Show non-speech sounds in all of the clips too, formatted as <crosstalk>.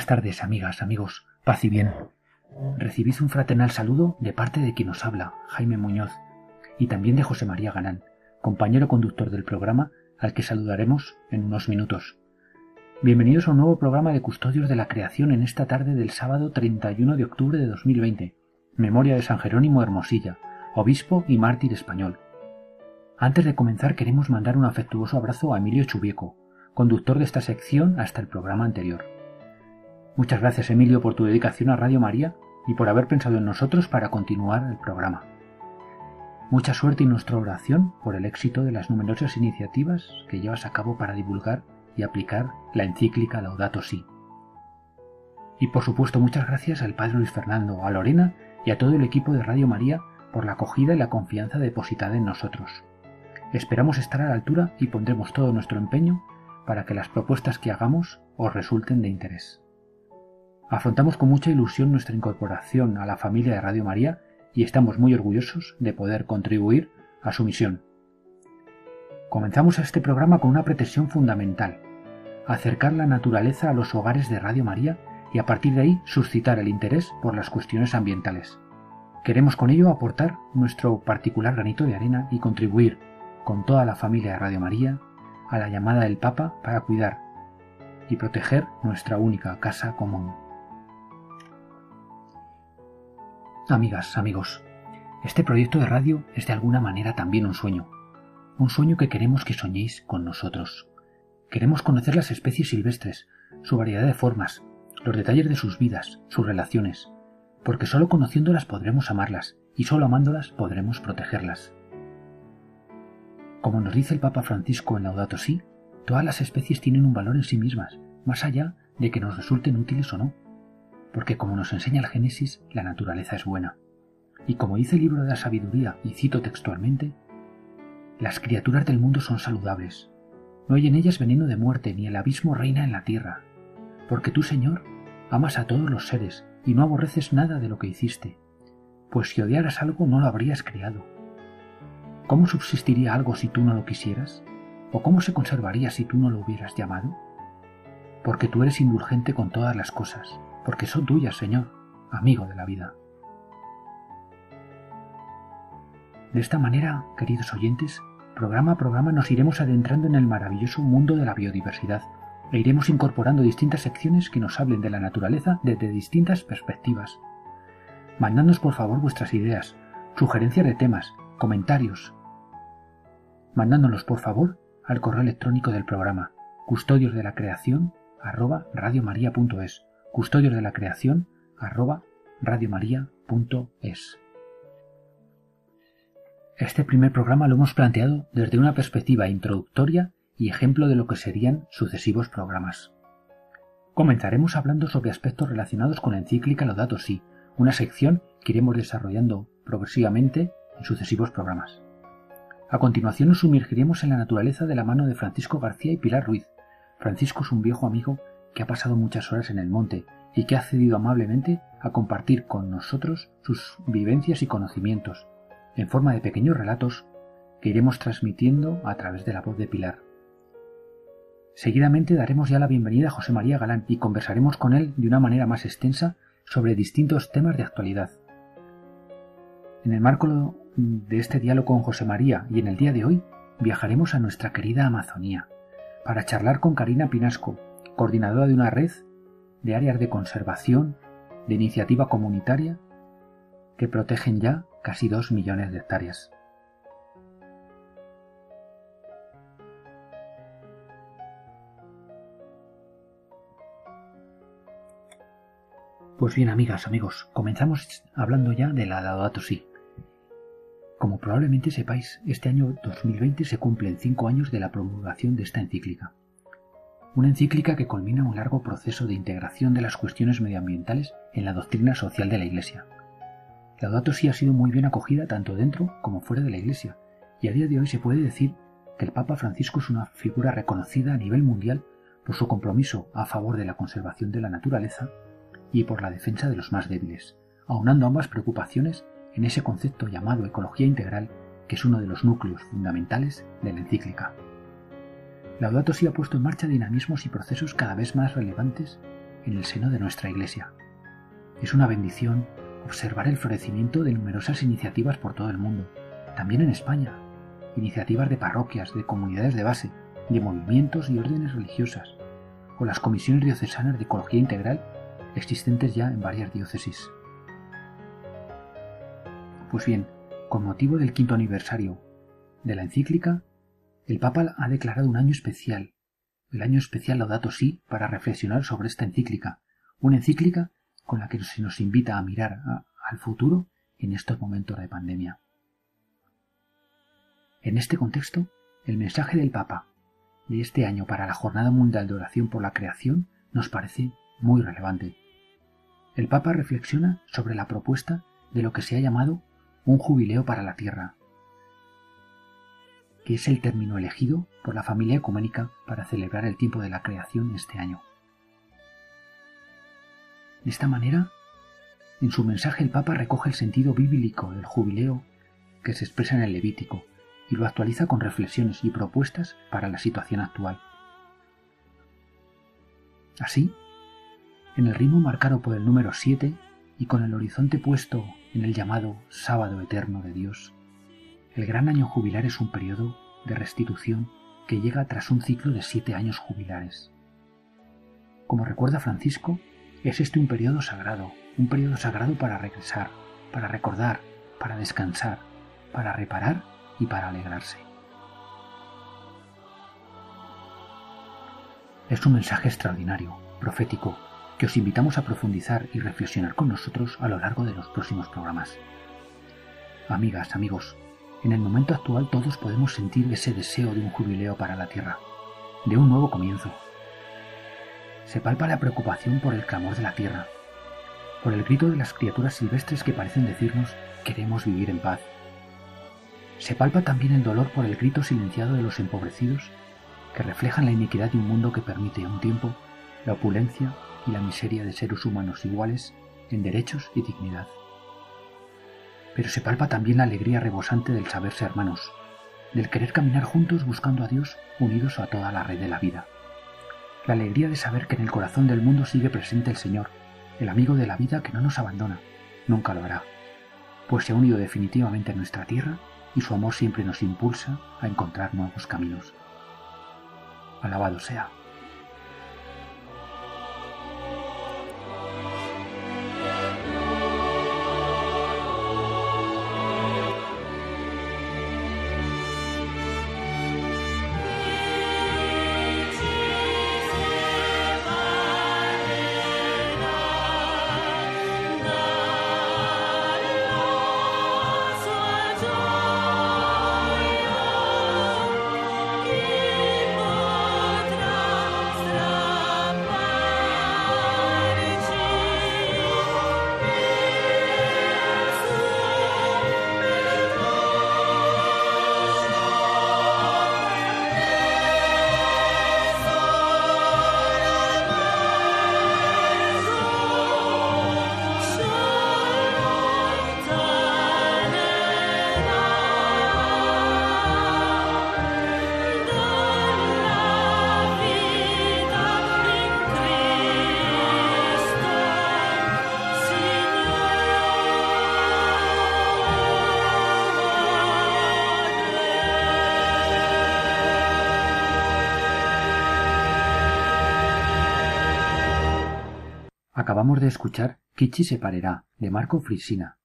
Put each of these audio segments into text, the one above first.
Buenas tardes, amigas, amigos, paz y bien. Recibid un fraternal saludo de parte de quien os habla, Jaime Muñoz, y también de José María Galán, compañero conductor del programa al que saludaremos en unos minutos. Bienvenidos a un nuevo programa de Custodios de la Creación en esta tarde del sábado 31 de octubre de 2020, memoria de San Jerónimo Hermosilla, obispo y mártir español. Antes de comenzar queremos mandar un afectuoso abrazo a Emilio Chubieco, conductor de esta sección hasta el programa anterior. Muchas gracias, Emilio, por tu dedicación a Radio María y por haber pensado en nosotros para continuar el programa. Mucha suerte y nuestra oración por el éxito de las numerosas iniciativas que llevas a cabo para divulgar y aplicar la encíclica Laudato Si. Y por supuesto muchas gracias al Padre Luis Fernando, a Lorena y a todo el equipo de Radio María por la acogida y la confianza depositada en nosotros. Esperamos estar a la altura y pondremos todo nuestro empeño para que las propuestas que hagamos os resulten de interés. Afrontamos con mucha ilusión nuestra incorporación a la familia de Radio María y estamos muy orgullosos de poder contribuir a su misión. Comenzamos este programa con una pretensión fundamental, acercar la naturaleza a los hogares de Radio María y a partir de ahí suscitar el interés por las cuestiones ambientales. Queremos con ello aportar nuestro particular granito de arena y contribuir, con toda la familia de Radio María, a la llamada del Papa para cuidar y proteger nuestra única casa común. Amigas, amigos, este proyecto de radio es de alguna manera también un sueño, un sueño que queremos que soñéis con nosotros. Queremos conocer las especies silvestres, su variedad de formas, los detalles de sus vidas, sus relaciones, porque solo conociéndolas podremos amarlas y solo amándolas podremos protegerlas. Como nos dice el Papa Francisco en Laudato Si, todas las especies tienen un valor en sí mismas, más allá de que nos resulten útiles o no porque como nos enseña el Génesis, la naturaleza es buena. Y como dice el libro de la sabiduría, y cito textualmente, las criaturas del mundo son saludables. No hay en ellas veneno de muerte, ni el abismo reina en la tierra. Porque tú, Señor, amas a todos los seres y no aborreces nada de lo que hiciste. Pues si odiaras algo no lo habrías creado. ¿Cómo subsistiría algo si tú no lo quisieras? ¿O cómo se conservaría si tú no lo hubieras llamado? Porque tú eres indulgente con todas las cosas porque son tuyas, Señor, amigo de la vida. De esta manera, queridos oyentes, programa a programa nos iremos adentrando en el maravilloso mundo de la biodiversidad e iremos incorporando distintas secciones que nos hablen de la naturaleza desde distintas perspectivas. Mandadnos por favor vuestras ideas, sugerencias de temas, comentarios. Mandándolos por favor al correo electrónico del programa custodios de la creación custodios de la creación arroba. Este primer programa lo hemos planteado desde una perspectiva introductoria y ejemplo de lo que serían sucesivos programas. Comenzaremos hablando sobre aspectos relacionados con la encíclica Laudato Si, una sección que iremos desarrollando progresivamente en sucesivos programas. A continuación nos sumergiremos en la naturaleza de la mano de Francisco García y Pilar Ruiz. Francisco es un viejo amigo que ha pasado muchas horas en el monte y que ha cedido amablemente a compartir con nosotros sus vivencias y conocimientos, en forma de pequeños relatos que iremos transmitiendo a través de la voz de Pilar. Seguidamente daremos ya la bienvenida a José María Galán y conversaremos con él de una manera más extensa sobre distintos temas de actualidad. En el marco de este diálogo con José María y en el día de hoy viajaremos a nuestra querida Amazonía para charlar con Karina Pinasco, coordinadora de una red de áreas de conservación, de iniciativa comunitaria, que protegen ya casi dos millones de hectáreas. Pues bien, amigas, amigos, comenzamos hablando ya de la Laudato Si. Como probablemente sepáis, este año 2020 se cumplen cinco años de la promulgación de esta encíclica. Una encíclica que culmina un largo proceso de integración de las cuestiones medioambientales en la doctrina social de la Iglesia. Laudato Si ha sido muy bien acogida tanto dentro como fuera de la Iglesia, y a día de hoy se puede decir que el Papa Francisco es una figura reconocida a nivel mundial por su compromiso a favor de la conservación de la naturaleza y por la defensa de los más débiles, aunando ambas preocupaciones en ese concepto llamado ecología integral, que es uno de los núcleos fundamentales de la encíclica. Laudato Si ha puesto en marcha dinamismos y procesos cada vez más relevantes en el seno de nuestra Iglesia. Es una bendición observar el florecimiento de numerosas iniciativas por todo el mundo, también en España, iniciativas de parroquias, de comunidades de base, de movimientos y órdenes religiosas, o las comisiones diocesanas de ecología integral existentes ya en varias diócesis. Pues bien, con motivo del quinto aniversario de la encíclica, el Papa ha declarado un año especial, el año especial Laudato Si, para reflexionar sobre esta encíclica, una encíclica con la que se nos invita a mirar al futuro en estos momentos de pandemia. En este contexto, el mensaje del Papa de este año para la Jornada Mundial de Oración por la Creación nos parece muy relevante. El Papa reflexiona sobre la propuesta de lo que se ha llamado un jubileo para la Tierra, que es el término elegido por la familia ecuménica para celebrar el tiempo de la creación este año. De esta manera, en su mensaje el Papa recoge el sentido bíblico del jubileo que se expresa en el Levítico y lo actualiza con reflexiones y propuestas para la situación actual. Así, en el ritmo marcado por el número 7 y con el horizonte puesto en el llamado sábado eterno de Dios, el gran año jubilar es un periodo de restitución que llega tras un ciclo de siete años jubilares. Como recuerda Francisco, es este un periodo sagrado, un periodo sagrado para regresar, para recordar, para descansar, para reparar y para alegrarse. Es un mensaje extraordinario, profético, que os invitamos a profundizar y reflexionar con nosotros a lo largo de los próximos programas. Amigas, amigos, en el momento actual todos podemos sentir ese deseo de un jubileo para la Tierra, de un nuevo comienzo. Se palpa la preocupación por el clamor de la Tierra, por el grito de las criaturas silvestres que parecen decirnos queremos vivir en paz. Se palpa también el dolor por el grito silenciado de los empobrecidos que reflejan la iniquidad de un mundo que permite a un tiempo la opulencia y la miseria de seres humanos iguales en derechos y dignidad pero se palpa también la alegría rebosante del saberse hermanos, del querer caminar juntos buscando a Dios unidos a toda la red de la vida. La alegría de saber que en el corazón del mundo sigue presente el Señor, el amigo de la vida que no nos abandona, nunca lo hará, pues se ha unido definitivamente a nuestra tierra y su amor siempre nos impulsa a encontrar nuevos caminos. Alabado sea. Acabamos de escuchar Kichi se parará, de Marco Frisina,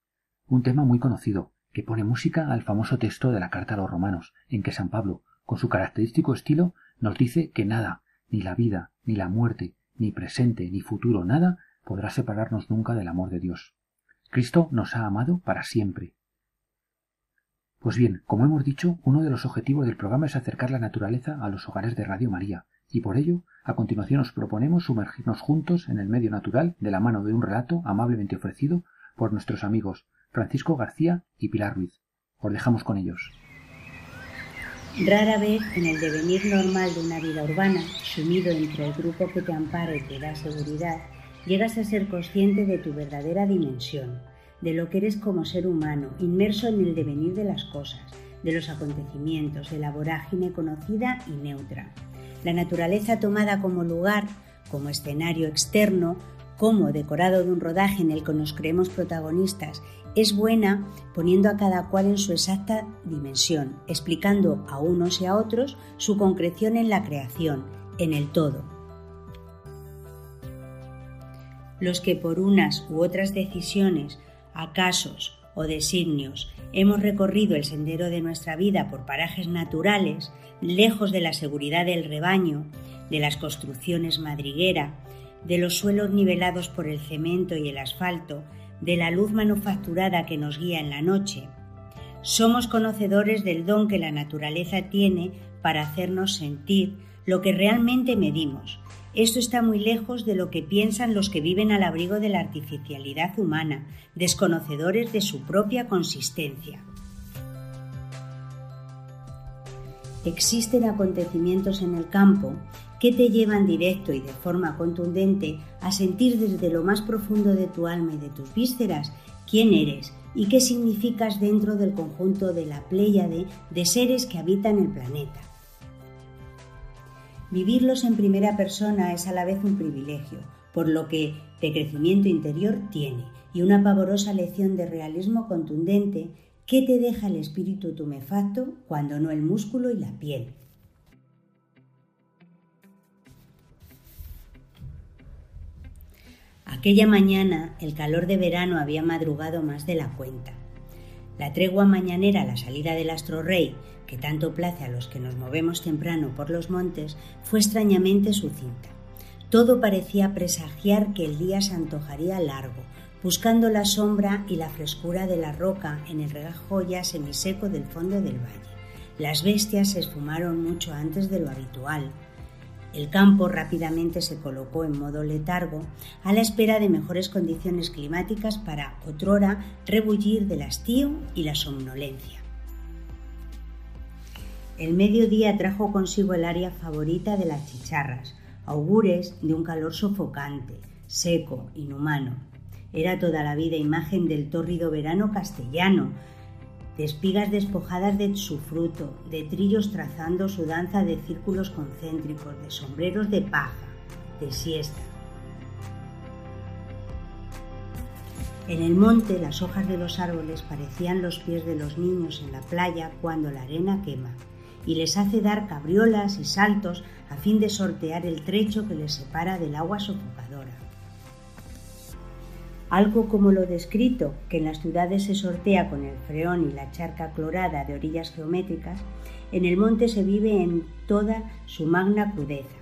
un tema muy conocido, que pone música al famoso texto de la Carta a los Romanos, en que San Pablo, con su característico estilo, nos dice que nada, ni la vida, ni la muerte, ni presente, ni futuro, nada, podrá separarnos nunca del amor de Dios. Cristo nos ha amado para siempre. Pues bien, como hemos dicho, uno de los objetivos del programa es acercar la naturaleza a los hogares de Radio María y por ello a continuación os proponemos sumergirnos juntos en el medio natural de la mano de un relato amablemente ofrecido por nuestros amigos Francisco García y Pilar Ruiz. Os dejamos con ellos. Rara vez en el devenir normal de una vida urbana, sumido entre el grupo que te ampara y te da seguridad, llegas a ser consciente de tu verdadera dimensión, de lo que eres como ser humano, inmerso en el devenir de las cosas, de los acontecimientos, de la vorágine conocida y neutra. La naturaleza tomada como lugar, como escenario externo, como decorado de un rodaje en el que nos creemos protagonistas, es buena poniendo a cada cual en su exacta dimensión, explicando a unos y a otros su concreción en la creación, en el todo. Los que por unas u otras decisiones, acasos o designios hemos recorrido el sendero de nuestra vida por parajes naturales, lejos de la seguridad del rebaño, de las construcciones madriguera, de los suelos nivelados por el cemento y el asfalto, de la luz manufacturada que nos guía en la noche. Somos conocedores del don que la naturaleza tiene para hacernos sentir lo que realmente medimos, esto está muy lejos de lo que piensan los que viven al abrigo de la artificialidad humana, desconocedores de su propia consistencia. Existen acontecimientos en el campo que te llevan directo y de forma contundente a sentir desde lo más profundo de tu alma y de tus vísceras quién eres y qué significas dentro del conjunto de la pléyade de seres que habitan el planeta. Vivirlos en primera persona es a la vez un privilegio, por lo que de crecimiento interior tiene, y una pavorosa lección de realismo contundente que te deja el espíritu tumefacto cuando no el músculo y la piel. Aquella mañana el calor de verano había madrugado más de la cuenta. La tregua mañanera la salida del astro rey que tanto place a los que nos movemos temprano por los montes, fue extrañamente sucinta. Todo parecía presagiar que el día se antojaría largo, buscando la sombra y la frescura de la roca en el regajo ya semiseco del fondo del valle. Las bestias se esfumaron mucho antes de lo habitual. El campo rápidamente se colocó en modo letargo a la espera de mejores condiciones climáticas para otrora rebullir del hastío y la somnolencia. El mediodía trajo consigo el área favorita de las chicharras, augures de un calor sofocante, seco, inhumano. Era toda la vida imagen del tórrido verano castellano, de espigas despojadas de su fruto, de trillos trazando su danza de círculos concéntricos, de sombreros de paja, de siesta. En el monte las hojas de los árboles parecían los pies de los niños en la playa cuando la arena quema y les hace dar cabriolas y saltos a fin de sortear el trecho que les separa del agua sofocadora. Algo como lo descrito, que en las ciudades se sortea con el freón y la charca clorada de orillas geométricas, en el monte se vive en toda su magna crudeza.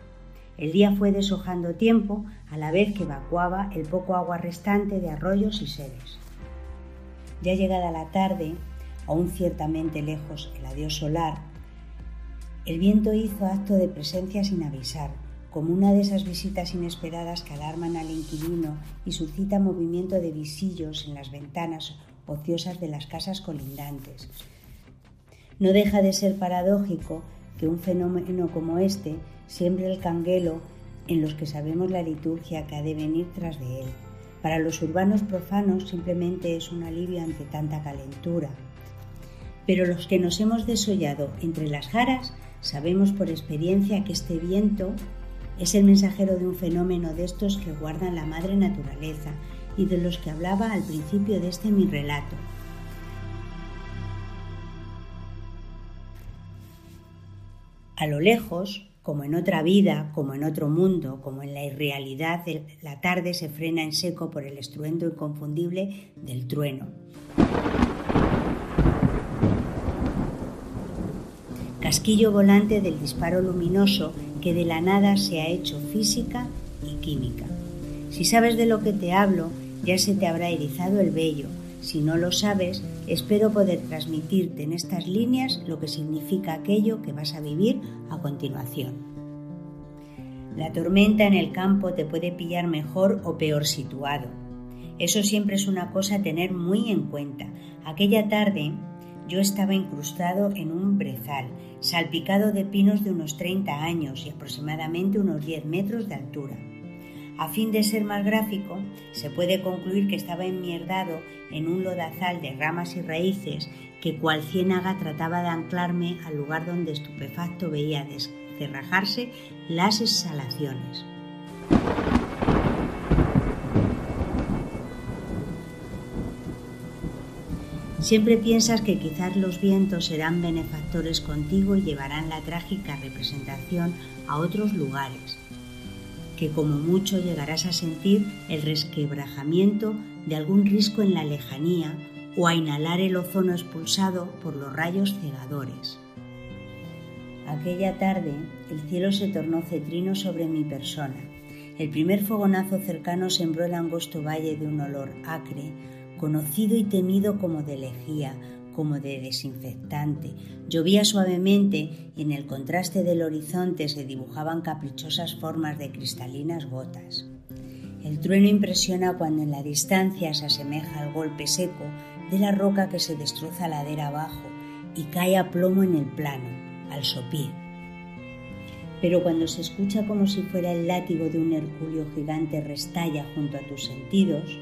El día fue deshojando tiempo a la vez que evacuaba el poco agua restante de arroyos y seres. Ya llegada la tarde, aún ciertamente lejos el adiós solar, el viento hizo acto de presencia sin avisar, como una de esas visitas inesperadas que alarman al inquilino y suscita movimiento de visillos en las ventanas ociosas de las casas colindantes. No deja de ser paradójico que un fenómeno como este siembre el canguelo en los que sabemos la liturgia que ha de venir tras de él. Para los urbanos profanos simplemente es un alivio ante tanta calentura. Pero los que nos hemos desollado entre las jaras Sabemos por experiencia que este viento es el mensajero de un fenómeno de estos que guardan la madre naturaleza y de los que hablaba al principio de este mi relato. A lo lejos, como en otra vida, como en otro mundo, como en la irrealidad, la tarde se frena en seco por el estruendo inconfundible del trueno. Casquillo volante del disparo luminoso que de la nada se ha hecho física y química. Si sabes de lo que te hablo, ya se te habrá erizado el vello. Si no lo sabes, espero poder transmitirte en estas líneas lo que significa aquello que vas a vivir a continuación. La tormenta en el campo te puede pillar mejor o peor situado. Eso siempre es una cosa a tener muy en cuenta. Aquella tarde yo estaba incrustado en un brezal, salpicado de pinos de unos 30 años y aproximadamente unos 10 metros de altura. A fin de ser más gráfico, se puede concluir que estaba enmierdado en un lodazal de ramas y raíces que cual ciénaga trataba de anclarme al lugar donde estupefacto veía descerrajarse las exhalaciones. Siempre piensas que quizás los vientos serán benefactores contigo y llevarán la trágica representación a otros lugares, que como mucho llegarás a sentir el resquebrajamiento de algún risco en la lejanía o a inhalar el ozono expulsado por los rayos cegadores. Aquella tarde el cielo se tornó cetrino sobre mi persona. El primer fogonazo cercano sembró el angosto valle de un olor acre, conocido y temido como de lejía, como de desinfectante. Llovía suavemente y en el contraste del horizonte se dibujaban caprichosas formas de cristalinas gotas. El trueno impresiona cuando en la distancia se asemeja al golpe seco de la roca que se destroza ladera abajo y cae a plomo en el plano, al sopir. Pero cuando se escucha como si fuera el látigo de un herculeo gigante restalla junto a tus sentidos,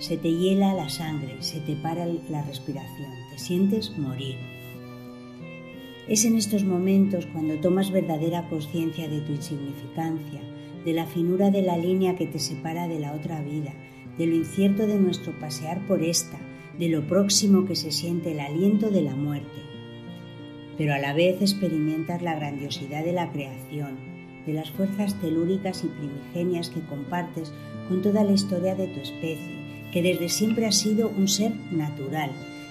se te hiela la sangre, se te para la respiración, te sientes morir. Es en estos momentos cuando tomas verdadera conciencia de tu insignificancia, de la finura de la línea que te separa de la otra vida, de lo incierto de nuestro pasear por esta, de lo próximo que se siente el aliento de la muerte. Pero a la vez experimentas la grandiosidad de la creación, de las fuerzas telúricas y primigenias que compartes con toda la historia de tu especie que desde siempre ha sido un ser natural,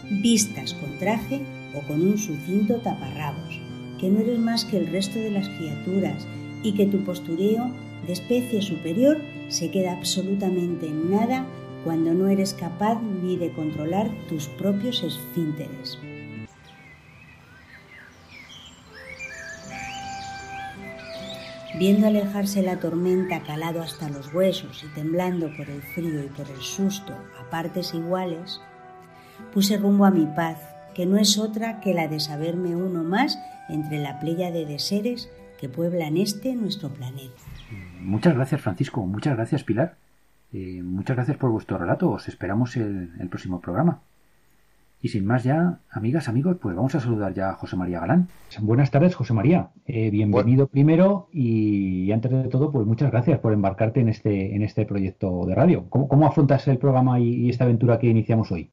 vistas con traje o con un sucinto taparrabos, que no eres más que el resto de las criaturas y que tu postureo de especie superior se queda absolutamente en nada cuando no eres capaz ni de controlar tus propios esfínteres. Viendo alejarse la tormenta calado hasta los huesos y temblando por el frío y por el susto a partes iguales, puse rumbo a mi paz, que no es otra que la de saberme uno más entre la playa de seres que pueblan este nuestro planeta. Muchas gracias Francisco, muchas gracias Pilar, eh, muchas gracias por vuestro relato, os esperamos el próximo programa. Y sin más ya, amigas, amigos, pues vamos a saludar ya a José María Galán. Buenas tardes, José María. Eh, bienvenido primero y, antes de todo, pues muchas gracias por embarcarte en este, en este proyecto de radio. ¿Cómo, afrontas el programa y, esta aventura que iniciamos hoy?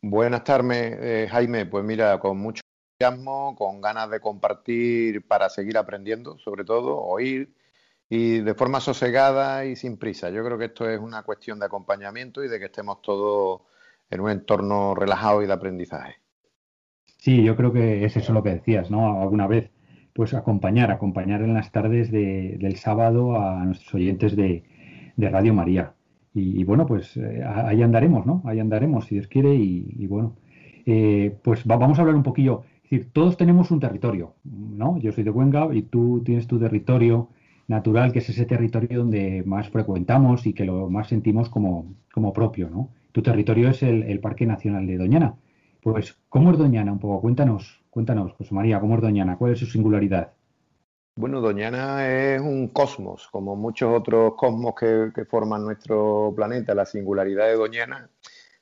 Buenas tardes, eh, Jaime. Pues mira, con mucho entusiasmo, con ganas de compartir para seguir aprendiendo, sobre todo, oír y de forma sosegada y sin prisa. Yo creo que esto es una cuestión de acompañamiento y de que estemos todos en un entorno relajado y de aprendizaje. Sí, yo creo que es eso lo que decías, ¿no? Alguna vez, pues acompañar, acompañar en las tardes del sábado a nuestros oyentes de, Radio María. Y, bueno, pues eh, ahí andaremos, ¿no? Ahí andaremos, si Dios quiere, y, bueno, eh, pues vamos a hablar un poquillo. Es decir, todos tenemos un territorio, ¿no? Yo soy de Cuenca y tú tienes tu territorio natural, que es ese territorio donde más frecuentamos y que lo más sentimos como, como propio, ¿no? Tu territorio es el, Parque Nacional de Doñana. Pues, ¿cómo es Doñana? Un poco, cuéntanos, cuéntanos, José María, ¿cómo es Doñana? ¿Cuál es su singularidad? Bueno, Doñana es un cosmos, como muchos otros cosmos que, forman nuestro planeta. La singularidad de Doñana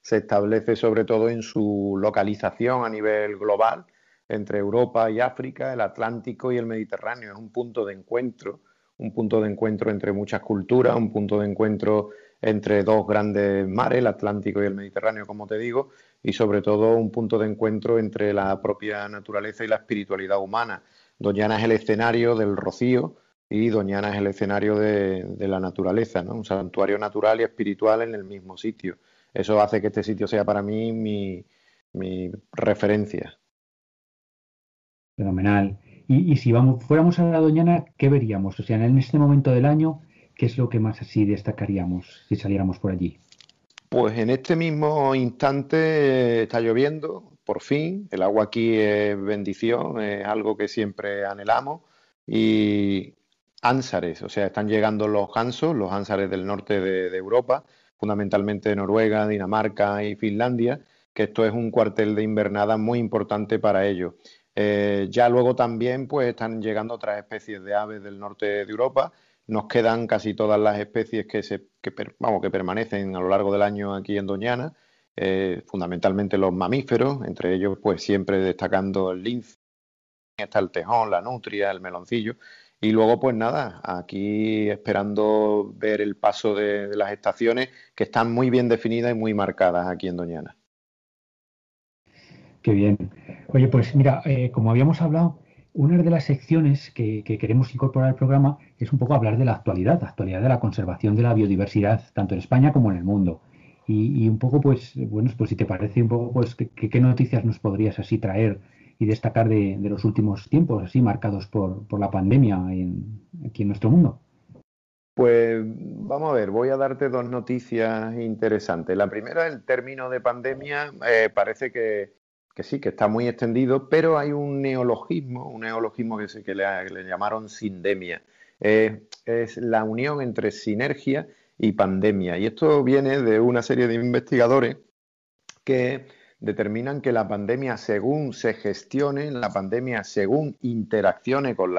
se establece sobre todo en su localización a nivel global entre Europa y África, el Atlántico y el Mediterráneo. Es un punto de encuentro, un punto de encuentro entre muchas culturas, un punto de encuentro entre dos grandes mares, el Atlántico y el Mediterráneo, como te digo, y sobre todo un punto de encuentro entre la propia naturaleza y la espiritualidad humana. Doñana es el escenario del rocío y Doñana es el escenario de, la naturaleza, ¿no? un santuario natural y espiritual en el mismo sitio. Eso hace que este sitio sea para mí mi, referencia. Fenomenal. Y, y, si vamos, fuéramos a la Doñana, ¿qué veríamos? O sea, en este momento del año, ¿Qué es lo que más así destacaríamos si saliéramos por allí? Pues en este mismo instante está lloviendo, por fin. El agua aquí es bendición, es algo que siempre anhelamos. Y ánsares, o sea, están llegando los gansos, los ánsares del norte de, Europa, fundamentalmente de Noruega, Dinamarca y Finlandia, que esto es un cuartel de invernada muy importante para ellos. Eh, ya luego también pues están llegando otras especies de aves del norte de Europa. Nos quedan casi todas las especies que, se, vamos, que permanecen a lo largo del año aquí en Doñana, eh, fundamentalmente los mamíferos, entre ellos pues siempre destacando el lince, está el tejón, la nutria, el meloncillo. Y luego, pues nada, aquí esperando ver el paso de, las estaciones que están muy bien definidas y muy marcadas aquí en Doñana. Qué bien. Oye, pues mira, eh, como habíamos hablado, una de las secciones que, queremos incorporar al programa es un poco hablar de la actualidad, la actualidad de la conservación de la biodiversidad, tanto en España como en el mundo. Y, un poco, pues, bueno, pues si te parece un poco, pues, ¿qué, noticias nos podrías así traer y destacar de, los últimos tiempos, así marcados por, por la pandemia aquí en nuestro mundo? Pues vamos a ver, voy a darte dos noticias interesantes. La primera, el término de pandemia, eh, parece que, sí, que está muy extendido, pero hay un neologismo, un neologismo que, se, le, llamaron sindemia. es la unión entre sinergia y pandemia. Y esto viene de una serie de investigadores que determinan que la pandemia, según se gestione, la pandemia, según interaccione con,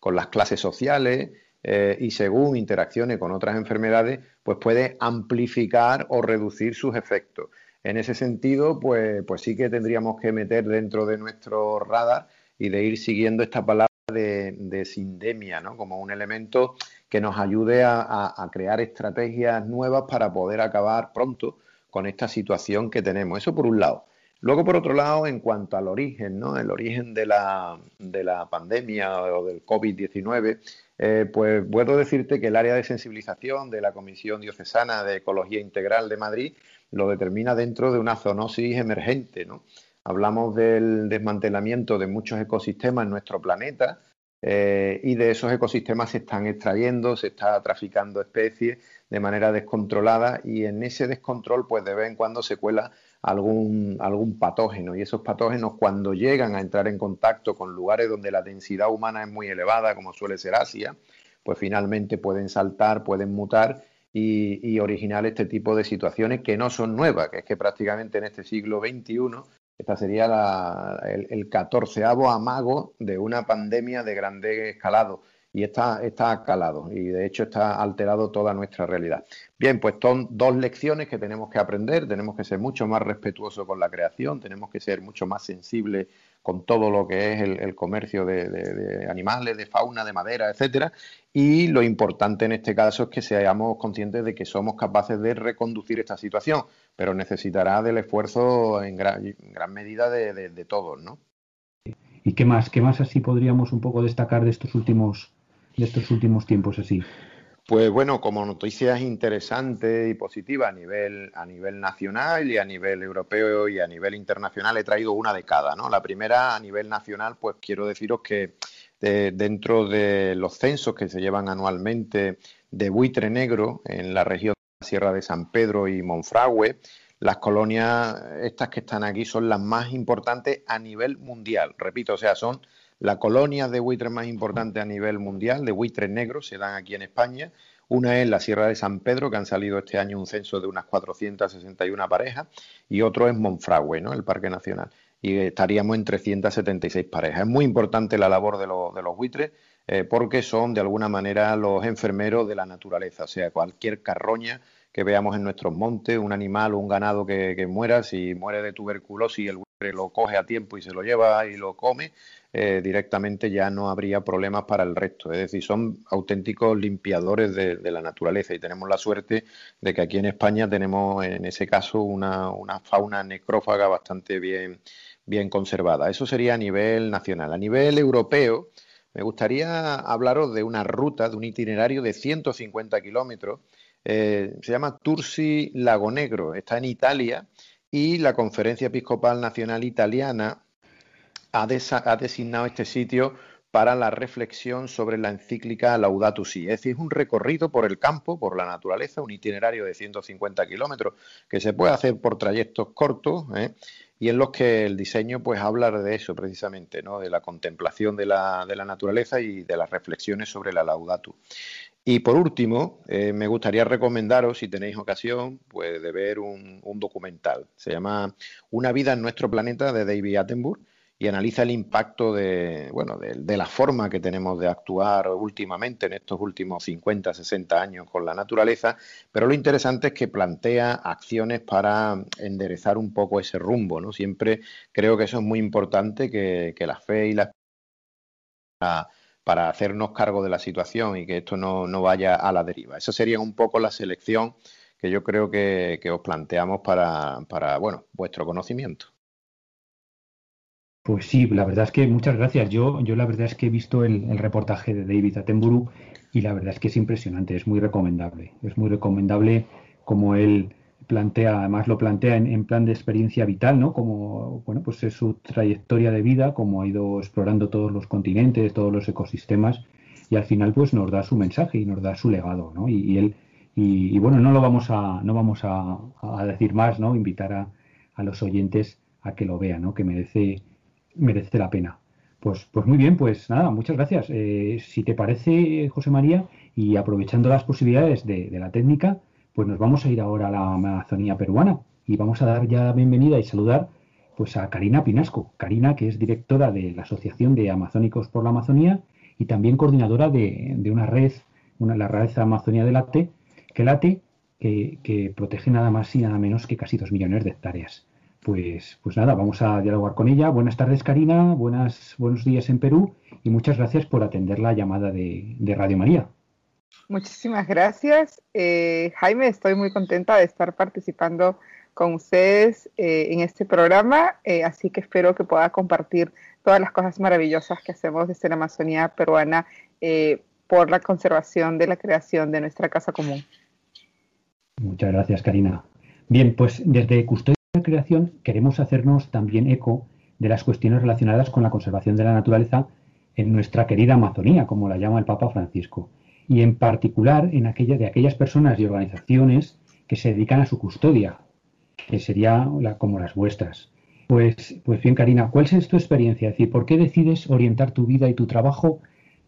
con las clases sociales eh, y según interaccione con otras enfermedades, pues puede amplificar o reducir sus efectos. En ese sentido, pues, pues sí que tendríamos que meter dentro de nuestro radar y de ir siguiendo esta palabra de, sindemia, ¿no? Como un elemento que nos ayude a, crear estrategias nuevas para poder acabar pronto con esta situación que tenemos. Eso por un lado. Luego, por otro lado, en cuanto al origen, ¿no? El origen de la, de la pandemia o del COVID-19, eh, pues puedo decirte que el área de sensibilización de la Comisión Diocesana de Ecología Integral de Madrid lo determina dentro de una zoonosis emergente, ¿no? Hablamos del desmantelamiento de muchos ecosistemas en nuestro planeta eh, y de esos ecosistemas se están extrayendo, se está traficando especies de manera descontrolada y en ese descontrol pues de vez en cuando se cuela algún, algún patógeno y esos patógenos cuando llegan a entrar en contacto con lugares donde la densidad humana es muy elevada como suele ser Asia, pues finalmente pueden saltar, pueden mutar y, y, este tipo de situaciones que no son nuevas, que es que prácticamente en este siglo XXI esta sería el, catorceavo amago de una pandemia de grande escalado y está, está calado y de hecho está alterado toda nuestra realidad. Bien, pues son dos lecciones que tenemos que aprender, tenemos que ser mucho más respetuosos con la creación, tenemos que ser mucho más sensibles con todo lo que es el, comercio de, animales, de fauna, de madera, etcétera. Y lo importante en este caso es que seamos conscientes de que somos capaces de reconducir esta situación, pero necesitará del esfuerzo en gran, medida de, todos, ¿no? ¿Y qué más? ¿Qué más así podríamos un poco destacar de estos últimos, de estos últimos tiempos así? Pues bueno, como noticias interesantes y positivas a nivel, a nivel nacional y a nivel europeo y a nivel internacional he traído una de cada. ¿no? La primera a nivel nacional, pues quiero deciros que dentro de los censos que se llevan anualmente de buitre negro en la región de la Sierra de San Pedro y Monfragüe, las colonias estas que están aquí son las más importantes a nivel mundial. Repito, o sea, son la colonia de buitres más importante a nivel mundial, de buitres negros, se dan aquí en España. Una es la Sierra de San Pedro, que han salido este año un censo de unas 461 parejas, y otro es Monfragüe, ¿no? el Parque Nacional. Y estaríamos en 376 parejas. Es muy importante la labor de, los buitres eh, porque son de alguna manera los enfermeros de la naturaleza, o sea, cualquier carroña que veamos en nuestros montes, un animal o un ganado que, muera, si muere de tuberculosis, el lo coge a tiempo y se lo lleva y lo come, eh, directamente ya no habría problemas para el resto. Es decir, son auténticos limpiadores de, la naturaleza y tenemos la suerte de que aquí en España tenemos en ese caso una, fauna necrófaga bastante bien, bien conservada. Eso sería a nivel nacional. A nivel europeo, me gustaría hablaros de una ruta, de un itinerario de 150 kilómetros. Eh, se llama Tursi Lago Negro, está en Italia y la Conferencia Episcopal Nacional Italiana ha, designado este sitio para la reflexión sobre la encíclica Laudato Si. Es decir, un recorrido por el campo, por la naturaleza, un itinerario de 150 kilómetros que se puede hacer por trayectos cortos ¿eh? y en los que el diseño pues habla de eso precisamente, ¿no? de la contemplación de la, de la naturaleza y de las reflexiones sobre la laudato. Y por último, eh, me gustaría recomendaros, si tenéis ocasión, pues de ver un, documental. Se llama Una vida en nuestro planeta de David Attenborough y analiza el impacto de, bueno, de, la forma que tenemos de actuar últimamente en estos últimos 50, 60 años con la naturaleza, pero lo interesante es que plantea acciones para enderezar un poco ese rumbo, ¿no? Siempre creo que eso es muy importante, que, la fe y la para, hacernos cargo de la situación y que esto no, vaya a la deriva. Esa sería un poco la selección que yo creo que, os planteamos para, para bueno, vuestro conocimiento. Pues sí, la verdad es que muchas gracias. Yo, yo la verdad es que he visto el, reportaje de David Attenborough y la verdad es que es impresionante, es muy recomendable. Es muy recomendable como él plantea, además lo plantea en, plan de experiencia vital, ¿no? Como, bueno, pues es su trayectoria de vida, como ha ido explorando todos los continentes, todos los ecosistemas y al final pues nos da su mensaje y nos da su legado, ¿no? Y, él, y, bueno, no lo vamos a, no vamos a, decir más, ¿no? Invitar a, a los oyentes a que lo vean, ¿no? Que merece merece la pena. Pues, pues muy bien, pues nada, muchas gracias. Eh, si te parece, José María, y aprovechando las posibilidades de, la técnica, pues nos vamos a ir ahora a la Amazonía peruana y vamos a dar ya bienvenida y saludar pues a Karina Pinasco. Karina, que es directora de la Asociación de Amazónicos por la Amazonía y también coordinadora de, una red, una, la red Amazonía de Late, que late, que, que protege nada más y nada menos que casi dos millones de hectáreas. Pues, pues nada, vamos a dialogar con ella. Buenas tardes, Karina. Buenas, buenos días en Perú y muchas gracias por atender la llamada de, Radio María. Muchísimas gracias. Eh, Jaime, estoy muy contenta de estar participando con ustedes eh, en este programa, eh, así que espero que pueda compartir todas las cosas maravillosas que hacemos desde la Amazonía peruana por la conservación de la creación de nuestra casa común. Muchas gracias, Karina. Bien, pues desde Custodia creación queremos hacernos también eco de las cuestiones relacionadas con la conservación de la naturaleza en nuestra querida Amazonía, como la llama el Papa Francisco, y en particular en aquella, de aquellas personas y organizaciones que se dedican a su custodia, que sería como las vuestras. Pues, pues bien, Karina, ¿cuál es tu experiencia? Es decir, ¿por qué decides orientar tu vida y tu trabajo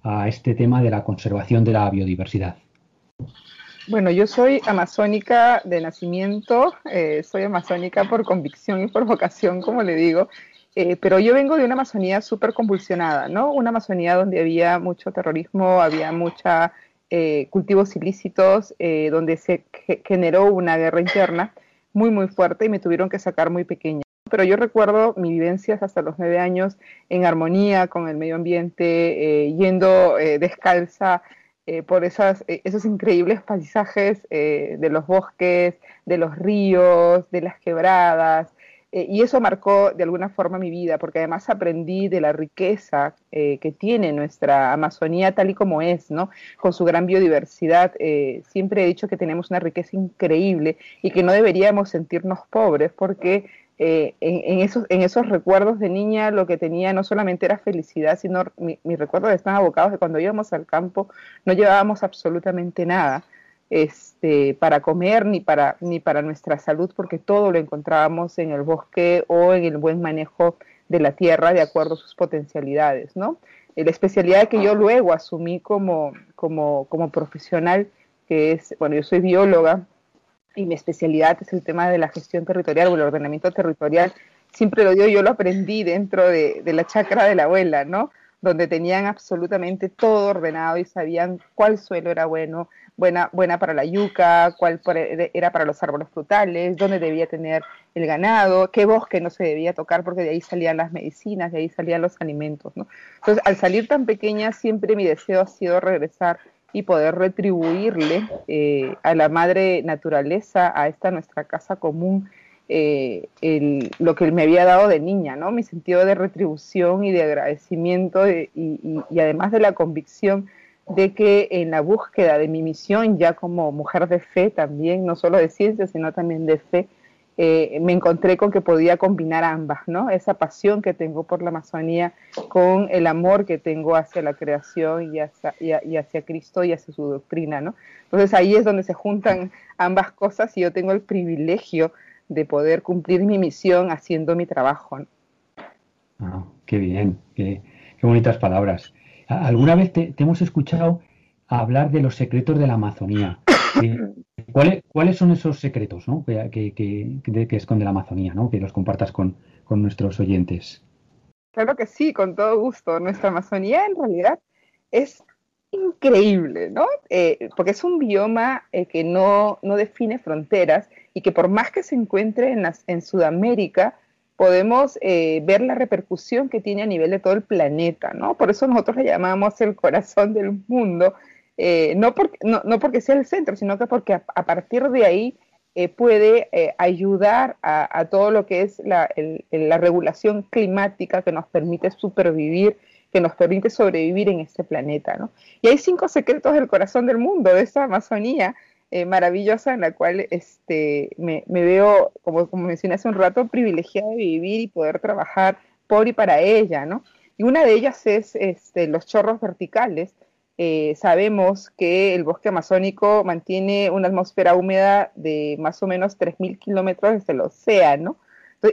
a este tema de la conservación de la biodiversidad? Bueno, yo soy amazónica de nacimiento, eh, soy amazónica por convicción y por vocación, como le digo, eh, pero yo vengo de una Amazonía súper convulsionada, ¿no? Una Amazonía donde había mucho terrorismo, había mucha eh, cultivos ilícitos, donde se generó una guerra interna muy, muy fuerte y me tuvieron que sacar muy pequeña. Pero yo recuerdo mis vivencias hasta los nueve años en armonía con el medio ambiente, yendo descalza eh, por esas, eh, esos increíbles paisajes eh, de los bosques, de los ríos, de las quebradas. Y eso marcó de alguna forma mi vida, porque además aprendí de la riqueza que tiene nuestra Amazonía tal y como es, ¿no? Con su gran biodiversidad. siempre he dicho que tenemos una riqueza increíble y que no deberíamos sentirnos pobres, porque eh, en, esos, en esos recuerdos de niña lo que tenía no solamente era felicidad, sino mis mi recuerdos están abocados de cuando íbamos al campo no llevábamos absolutamente nada este, para comer ni para, ni para nuestra salud, porque todo lo encontrábamos en el bosque o en el buen manejo de la tierra de acuerdo a sus potencialidades, ¿no? La especialidad que yo luego asumí como, como, como profesional, que es, bueno, yo soy bióloga, y mi especialidad es el tema de la gestión territorial o el ordenamiento territorial. Siempre lo digo, yo lo aprendí dentro de, la chacra de la abuela, ¿no? Donde tenían absolutamente todo ordenado y sabían cuál suelo era bueno, buena, buena para la yuca, cuál era para los árboles frutales, dónde debía tener el ganado, qué bosque no se debía tocar porque de ahí salían las medicinas, de ahí salían los alimentos, ¿no? Entonces, al salir tan pequeña, siempre mi deseo ha sido regresar y poder retribuirle eh, a la madre naturaleza, a esta nuestra casa común, eh, lo que me había dado de niña, ¿no? Mi sentido de retribución y de agradecimiento y, y, además de la convicción de que en la búsqueda de mi misión ya como mujer de fe también, no solo de ciencia, sino también de fe, eh, me encontré con que podía combinar ambas, ¿no? Esa pasión que tengo por la Amazonía con el amor que tengo hacia la creación y hacia, y, hacia Cristo y hacia su doctrina, ¿no? Entonces ahí es donde se juntan ambas cosas y yo tengo el privilegio de poder cumplir mi misión haciendo mi trabajo. Ah, qué bien, qué, bonitas palabras. ¿Alguna vez te, hemos escuchado hablar de los secretos de la Amazonía? <coughs> ¿cuáles, son esos secretos que, que, esconde la Amazonía? ¿no? Que los compartas con, nuestros oyentes. Claro que sí, con todo gusto. Nuestra Amazonía en realidad es increíble, ¿no? Eh, porque es un bioma eh, que no, no, define fronteras y que por más que se encuentre en, en Sudamérica, podemos eh, ver la repercusión que tiene a nivel de todo el planeta, ¿no? Por eso nosotros le llamamos el corazón del mundo, eh, no, porque, no, porque sea el centro, sino que porque a, partir de ahí eh, puede ayudar a, todo lo que es la, la, regulación climática que nos permite supervivir, que nos permite sobrevivir en este planeta, ¿no? Y hay cinco secretos del corazón del mundo, de esa Amazonía, eh, maravillosa en la cual este, me, veo, como, como mencioné hace un rato, privilegiada de vivir y poder trabajar por y para ella, ¿no? Y una de ellas es este, los chorros verticales. Eh, sabemos que el bosque amazónico mantiene una atmósfera húmeda de más o menos 3.000 kilómetros desde el océano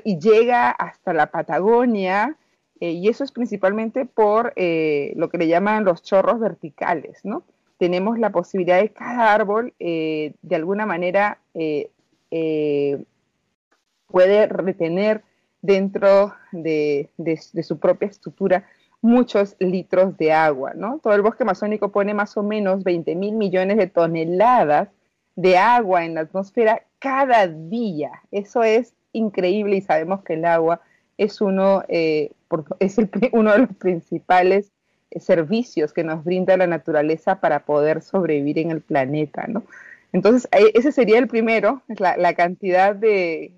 y llega hasta la Patagonia, eh, y eso es principalmente por lo que le llaman los chorros verticales, ¿no? Tenemos la posibilidad de cada árbol eh, de alguna manera eh, eh, puede retener dentro de, su propia estructura muchos litros de agua, ¿no? Todo el bosque amazónico pone más o menos 20 mil millones de toneladas de agua en la atmósfera cada día. Eso es increíble y sabemos que el agua es uno, es <laughs> uno de los principales servicios que nos brinda la naturaleza para poder sobrevivir en el planeta, ¿no? Entonces, ese sería el primero, la, cantidad de,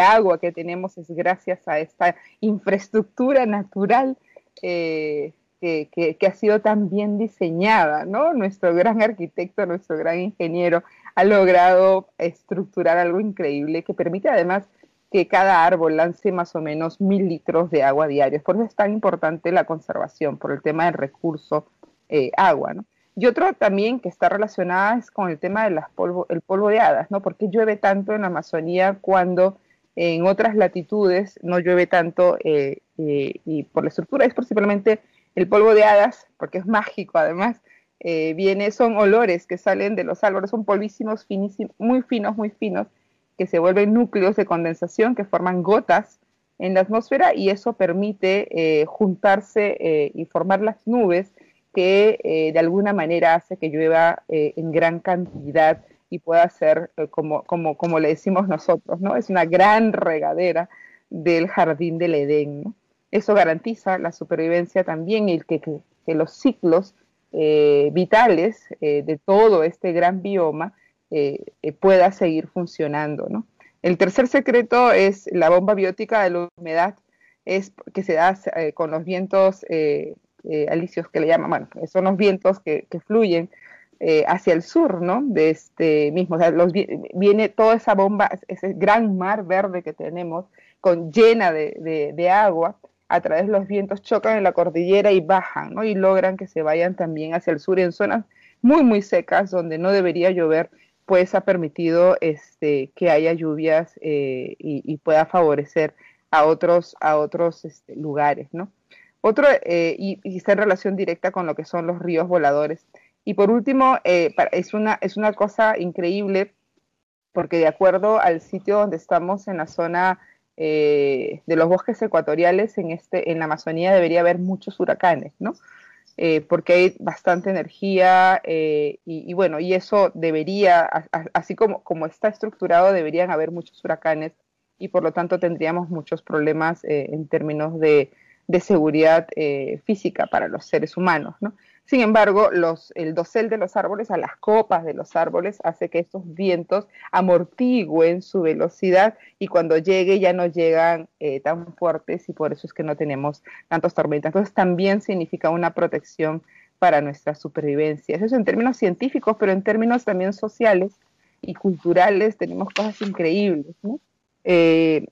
agua que tenemos es gracias a esta infraestructura natural eh, que, ha sido tan bien diseñada, ¿no? Nuestro gran arquitecto, nuestro gran ingeniero ha logrado estructurar algo increíble que permite además que cada árbol lance más o menos mil litros de agua diarios. Por eso es tan importante la conservación, por el tema del recurso eh, agua. ¿no? Y otro también que está relacionado es con el tema del polvo, de hadas, ¿no? Porque llueve tanto en la Amazonía cuando en otras latitudes no llueve tanto eh, eh, y por la estructura es principalmente el polvo de hadas, porque es mágico además, viene, son olores que salen de los árboles, son polvísimos, finísimos, muy finos, muy finos, que se vuelven núcleos de condensación que forman gotas en la atmósfera y eso permite eh, juntarse eh, y formar las nubes que eh, de alguna manera hace que llueva en gran cantidad y pueda ser como, como, como le decimos nosotros, ¿no? Es una gran regadera del jardín del Edén. Eso garantiza la supervivencia también y que, que, que los ciclos vitales de todo este gran bioma eh, eh, pueda seguir funcionando. ¿no? El tercer secreto es la bomba biótica de la humedad, es que se da eh, con los vientos alisios que le llaman, bueno, son los vientos que, fluyen hacia el sur, ¿no? De este mismo, viene toda esa bomba, ese gran mar verde que tenemos, con llena de, de, agua, a través de los vientos chocan en la cordillera y bajan, ¿no? Y logran que se vayan también hacia el sur en zonas muy, muy secas donde no debería llover pues ha permitido este, que haya lluvias eh, y, pueda favorecer a otros, a otros este, lugares, ¿no? Otro, eh, y, está en relación directa con lo que son los ríos voladores. Y por último, eh, es, una, es una cosa increíble porque de acuerdo al sitio donde estamos en la zona de los bosques ecuatoriales, en, este, en la Amazonía debería haber muchos huracanes, ¿no? Eh, porque hay bastante energía eh, y, bueno, y eso debería, así como, como está estructurado, deberían haber muchos huracanes y por lo tanto tendríamos muchos problemas eh, en términos de, de seguridad física para los seres humanos, ¿no? Sin embargo, los, el dosel de los árboles, a las copas de los árboles, hace que estos vientos amortigüen su velocidad y cuando llegue ya no llegan eh, tan fuertes y por eso es que no tenemos tantos tormentas. Entonces también significa una protección para nuestra supervivencia. Eso es en términos científicos, pero en términos también sociales y culturales tenemos cosas increíbles. ¿no? Eh,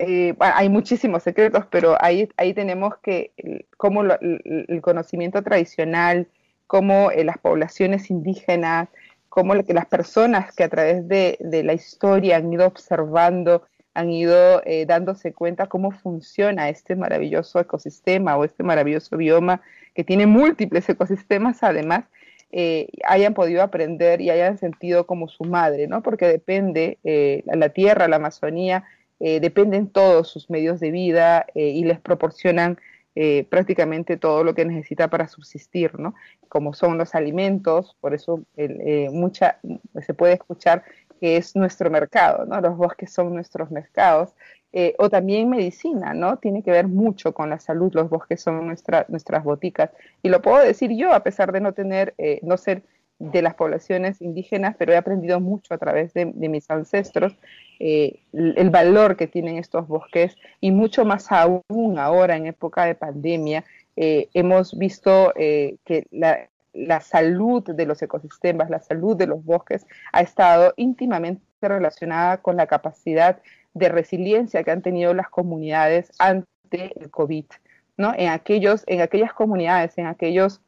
eh, hay muchísimos secretos, pero ahí, ahí tenemos que, como el conocimiento tradicional, como eh, las poblaciones indígenas, cómo las personas que a través de, la historia han ido observando, han ido eh, dándose cuenta cómo funciona este maravilloso ecosistema o este maravilloso bioma que tiene múltiples ecosistemas además, eh, hayan podido aprender y hayan sentido como su madre, ¿no? Porque depende, eh, la tierra, la Amazonía, dependen todos sus medios de vida y les proporcionan eh, prácticamente todo lo que necesita para subsistir, ¿no? Como son los alimentos, por eso eh, mucha, se puede escuchar que es nuestro mercado, ¿no? Los bosques son nuestros mercados. Eh, o también medicina, ¿no? Tiene que ver mucho con la salud, los bosques son nuestra, nuestras boticas. Y lo puedo decir yo, a pesar de no tener, no ser de las poblaciones indígenas, pero he aprendido mucho a través de, mis ancestros eh, el valor que tienen estos bosques y mucho más aún ahora en época de pandemia. Eh, hemos visto eh, que la, la salud de los ecosistemas, la salud de los bosques ha estado íntimamente relacionada con la capacidad de resiliencia que han tenido las comunidades ante el COVID, ¿no? En, aquellos, en aquellas comunidades, en aquellos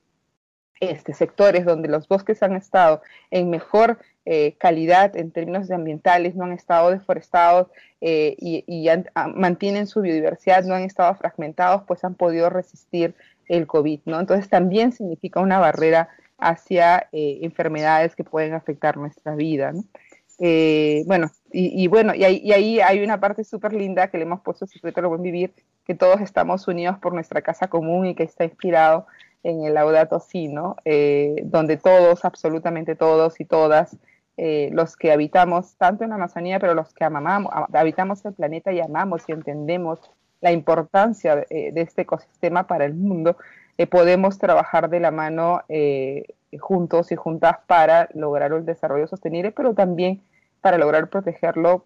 este, sectores donde los bosques han estado en mejor eh, calidad en términos de ambientales, no han estado deforestados eh, y, mantienen su biodiversidad, no han estado fragmentados, pues han podido resistir el COVID, ¿no? Entonces también significa una barrera hacia eh, enfermedades que pueden afectar nuestra vida, ¿no? bueno, y, bueno, y ahí, hay una parte súper linda que le hemos puesto secreto lo buen vivir, que todos estamos unidos por nuestra casa común y que está inspirado en el Laudato Si, ¿no? Eh, donde todos, absolutamente todos y todas, eh, los que habitamos tanto en la Amazonía, pero los que amamos, habitamos el planeta y amamos y entendemos la importancia de, eh, este ecosistema para el mundo, podemos trabajar de la mano juntos y juntas para lograr el desarrollo sostenible, pero también para lograr protegerlo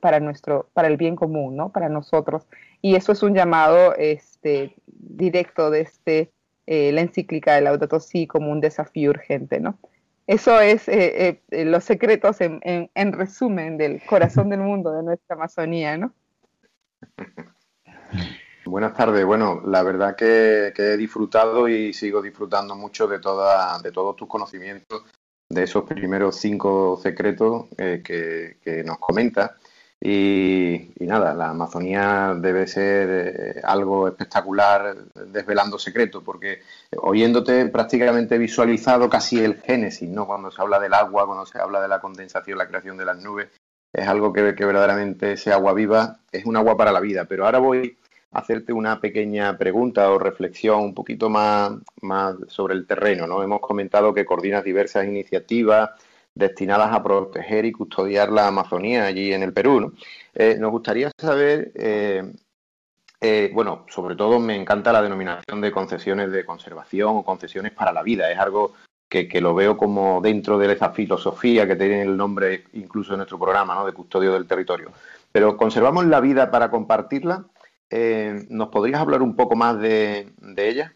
para nuestro, para el bien común, ¿no? Para nosotros. Y eso es un llamado este, directo de este eh, la encíclica de Laudato Si como un desafío urgente, ¿no? Eso es eh, eh, los secretos en, resumen del corazón del mundo de nuestra Amazonía, ¿no? <laughs> Buenas tardes. Bueno, la verdad que, he disfrutado y sigo disfrutando mucho de, toda, de todos tus conocimientos, de esos primeros cinco secretos que, que, nos comentas. Y, nada, la Amazonía debe ser eh, algo espectacular desvelando secretos, porque oyéndote prácticamente visualizado casi el génesis, ¿no? Cuando se habla del agua, cuando se habla de la condensación, la creación de las nubes, es algo que, que verdaderamente ese agua viva es un agua para la vida. Pero ahora voy a hacerte una pequeña pregunta o reflexión un poquito más, más sobre el terreno, ¿no? Hemos comentado que coordinas diversas iniciativas destinadas a proteger y custodiar la Amazonía allí en el Perú. Eh, nos gustaría saber, eh, eh, bueno, sobre todo me encanta la denominación de concesiones de conservación o concesiones para la vida. Es algo que, lo veo como dentro de esa filosofía que tiene el nombre incluso en nuestro programa, ¿no? De custodio del territorio. Pero conservamos la vida para compartirla. ¿Nos podrías hablar un poco más de ella?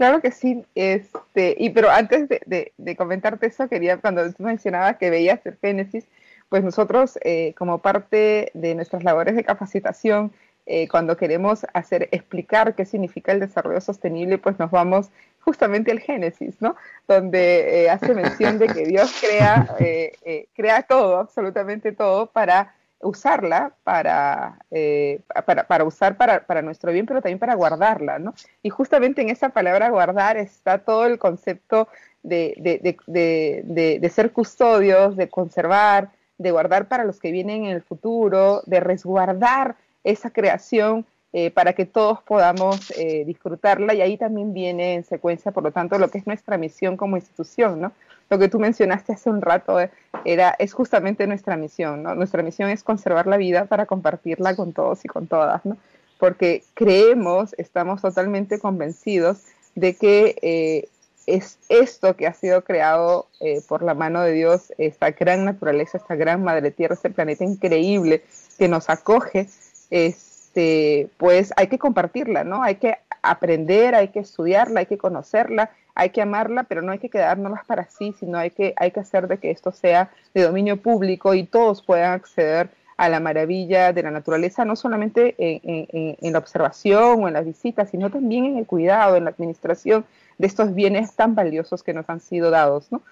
Claro que sí, este, y pero antes de, comentarte eso, quería, cuando tú mencionabas que veías el Génesis, pues nosotros eh, como parte de nuestras labores de capacitación, eh, cuando queremos hacer, explicar qué significa el desarrollo sostenible, pues nos vamos justamente al Génesis, ¿no? Donde eh, hace mención de que Dios crea, <laughs> crea todo, absolutamente todo, para usarla para, eh, para, para, usar para, para, nuestro bien, pero también para guardarla, ¿no? Y justamente en esa palabra guardar está todo el concepto de, de, de, de, ser custodios, de conservar, de guardar para los que vienen en el futuro, de resguardar esa creación eh, para que todos podamos eh, disfrutarla y ahí también viene en secuencia, por lo tanto, lo que es nuestra misión como institución, ¿no? Lo que tú mencionaste hace un rato eh, era, es justamente nuestra misión, ¿no? Nuestra misión es conservar la vida para compartirla con todos y con todas, ¿no? Porque creemos, estamos totalmente convencidos de que es esto que ha sido creado por la mano de Dios, esta gran naturaleza, esta gran madre tierra, este planeta increíble que nos acoge, es este, pues hay que compartirla, ¿no? Hay que aprender, hay que estudiarla, hay que conocerla, hay que amarla, pero no hay que quedárnoslas para sí, sino hay que, hay que hacer de que esto sea de dominio público y todos puedan acceder a la maravilla de la naturaleza, no solamente en, la observación o en las visitas, sino también en el cuidado, en la administración de estos bienes tan valiosos que nos han sido dados, ¿no?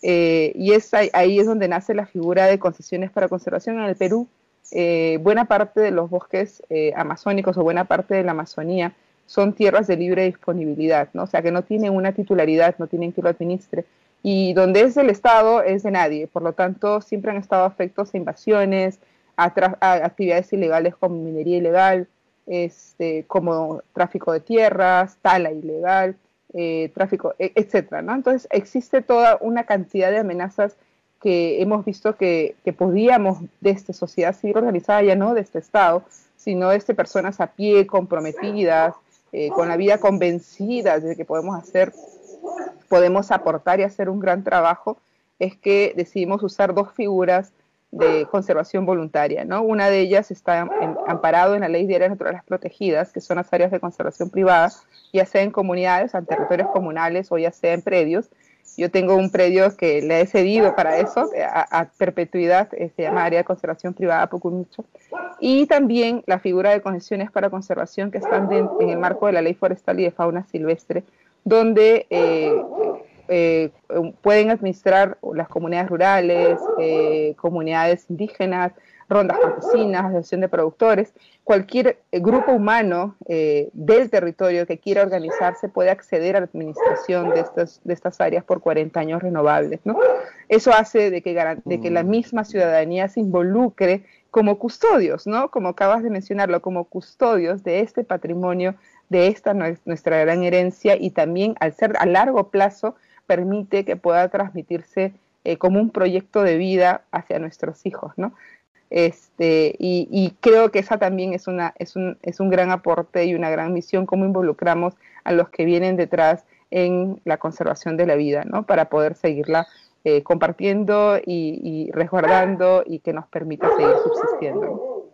Eh, y es ahí, es donde nace la figura de concesiones para conservación en el Perú. Eh, buena parte de los bosques eh, amazónicos o buena parte de la Amazonía son tierras de libre disponibilidad, ¿no? o sea que no tienen una titularidad, no tienen que lo administre. Y donde es del Estado es de nadie, por lo tanto siempre han estado afectos a invasiones, a, actividades ilegales como minería ilegal, este, como tráfico de tierras, tala ilegal, eh, tráfico, e, etcétera, ¿no? Entonces existe toda una cantidad de amenazas que hemos visto que, que podíamos desde sociedad civil organizada, ya no de este Estado, sino desde personas a pie, comprometidas, eh, con la vida convencidas de que podemos hacer, podemos aportar y hacer un gran trabajo, es que decidimos usar dos figuras de conservación voluntaria. ¿no? Una de ellas está amparado en la Ley de Áreas Naturales Protegidas, que son las áreas de conservación privada, ya sea en comunidades, en territorios comunales o ya sea en predios. Yo tengo un predio que le he cedido para eso, a, perpetuidad, eh, se llama Área de Conservación Privada mucho Y también la figura de concesiones para conservación que están en el marco de la Ley Forestal y de Fauna Silvestre, donde eh, eh, pueden administrar las comunidades rurales, eh, comunidades indígenas, rondas campesinas, asociación de productores, cualquier eh, grupo humano del territorio que quiera organizarse puede acceder a la administración de estas, de estas áreas por 40 años renovables. ¿no? Eso hace de que, de que la mm. misma ciudadanía se involucre como custodios, ¿no? como acabas de mencionarlo, como custodios de este patrimonio, de esta nuestra gran herencia y también al ser a largo plazo permite que pueda transmitirse eh, como un proyecto de vida hacia nuestros hijos, ¿no? Este, y, creo que esa también es, una, es, un, es un gran aporte y una gran misión, cómo involucramos a los que vienen detrás en la conservación de la vida, ¿no? Para poder seguirla eh, compartiendo y, resguardando y que nos permita seguir subsistiendo.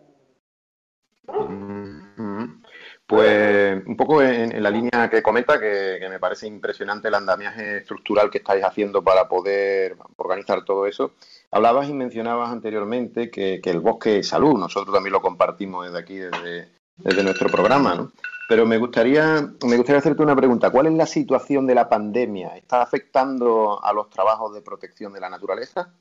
Pues un poco en, la línea que comenta, que, me parece impresionante el andamiaje estructural que estáis haciendo para poder organizar todo eso. Hablabas y mencionabas anteriormente que, el bosque es salud, nosotros también lo compartimos desde aquí, desde, nuestro programa, ¿no? Pero me gustaría, me gustaría hacerte una pregunta. ¿Cuál es la situación de la pandemia? ¿Está afectando a los trabajos de protección de la naturaleza?